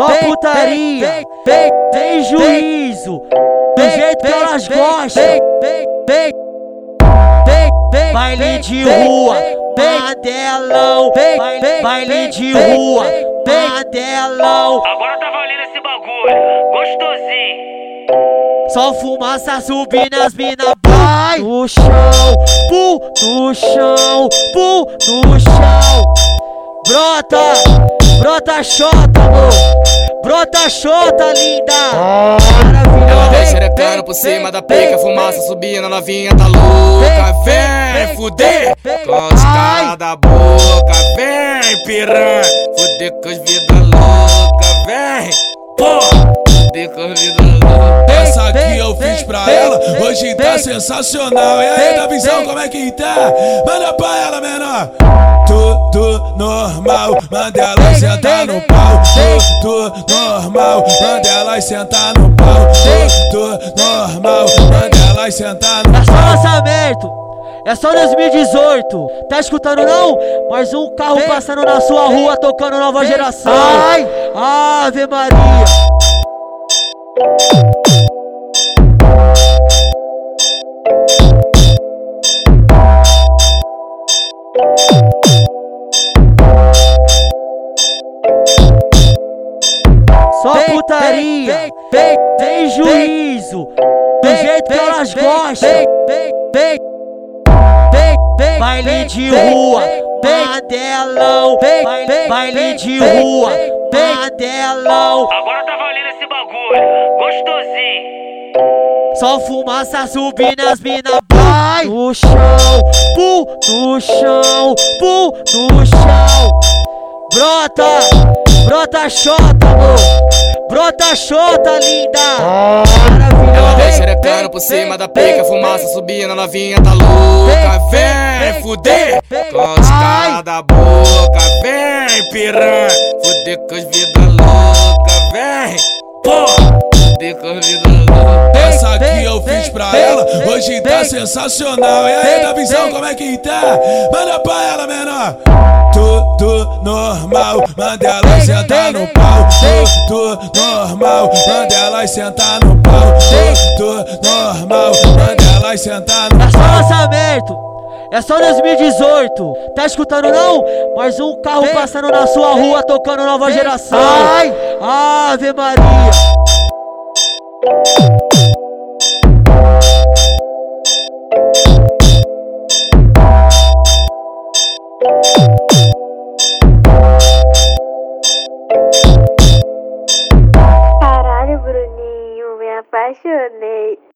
Só putaria, tem, tem juízo, do jeito que elas gostam. Baile de rua, Mandelão, baile de rua, Mandelão. Agora tá valendo esse bagulho, gostosinho. Só fumaça subindo as mina vai no chão, pum, no chão, pum, no chão. Brota, brota xota, amor. Brota xota, linda. Ela vem Maravilhosa. xerecando por cima da pica, fumaça subindo, novinha tá louca. Vem fuder com os caras da boca. Vem piranha, fuder com as vidas loucas. Vem, porra, fuder com as vidas loucas. Essa aqui eu fiz pra ela, hoje tá sensacional. E aí, da visão, como é que tá? Manda pra ela, menor. Tudo normal, manda ela sentar no pau. Tudo normal, manda ela sentar no pau. Tudo normal, manda ela sentar no É só pau. lançamento. É só 2018. Tá escutando não? Mais um carro passando na sua rua tocando nova geração. Ai, Ave Maria. Só putaria, tem, tem juízo, do jeito que elas gostam. Baile de rua, Mandelão, baile de rua, Mandelão. Agora tá valendo esse bagulho, gostosinho. Só fumaça subindo as mina vai no chão, pum, no chão, pum, no chão. Brota, brota xota, amor. Brota xota, linda. Ela vem xerecando por cima da pica, fumaça subindo, novinha tá louca. Vem fuder com os caras da boca. Vem piranha, fuder com as vidas loucas. Vem, porra, fuder com as vidas loucas. Essa aqui eu fiz pra ela, hoje tá sensacional. E aí, da visão, como é que tá? Manda pra ela, menor. Tudo normal, manda ela sentar no pau. Tudo normal, manda ela sentar no pau. Tudo normal, manda ela sentar no É só pau. lançamento. É só 2018. Tá escutando não? Mais um carro passando na sua rua tocando nova geração. Ai, Ave Maria. Caralho, Bruninho, me apaixonei.